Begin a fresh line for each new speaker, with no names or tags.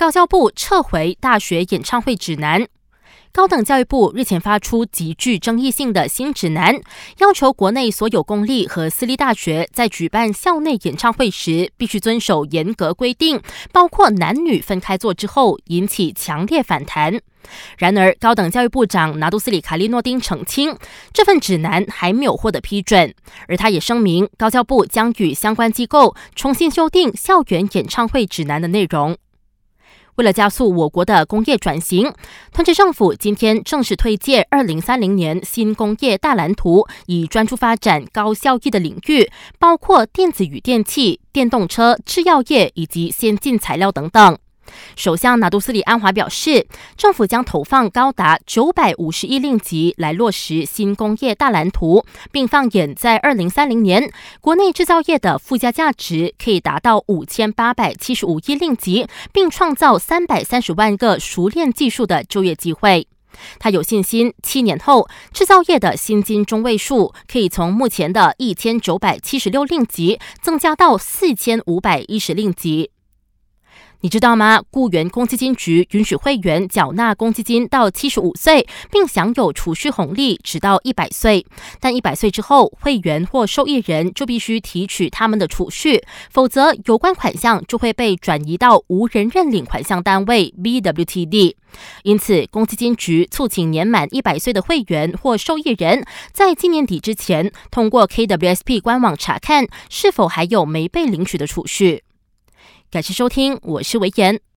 高教部撤回大学演唱会指南。高等教育部日前发出极具争议性的新指南，要求国内所有公立和私立大学在举办校内演唱会时，必须遵守严格规定，包括男女分开坐之后，引起强烈反弹。然而，高等教育部长拿杜斯里卡利诺丁澄清，这份指南还没有获得批准，而他也声明，高教部将与相关机构重新修订校园演唱会指南的内容。为了加速我国的工业转型，团结政府今天正式推介二零三零年新工业大蓝图，以专注发展高效益的领域，包括电子与电器、电动车、制药业以及先进材料等等。首相拿杜斯里安华表示，政府将投放高达九百五十亿令吉来落实新工业大蓝图，并放眼在二零三零年，国内制造业的附加价值可以达到五千八百七十五亿令吉，并创造三百三十万个熟练技术的就业机会。他有信心，七年后制造业的薪金中位数可以从目前的一千九百七十六令吉增加到四千五百一十令吉。你知道吗？雇员公积金局允许会员缴纳公积金到七十五岁，并享有储蓄红利，直到一百岁。但一百岁之后，会员或受益人就必须提取他们的储蓄，否则有关款项就会被转移到无人认领款项单位 （BWTD）。因此，公积金局促请年满一百岁的会员或受益人，在今年底之前，通过 KWSP 官网查看是否还有没被领取的储蓄。感谢收听，我是维言。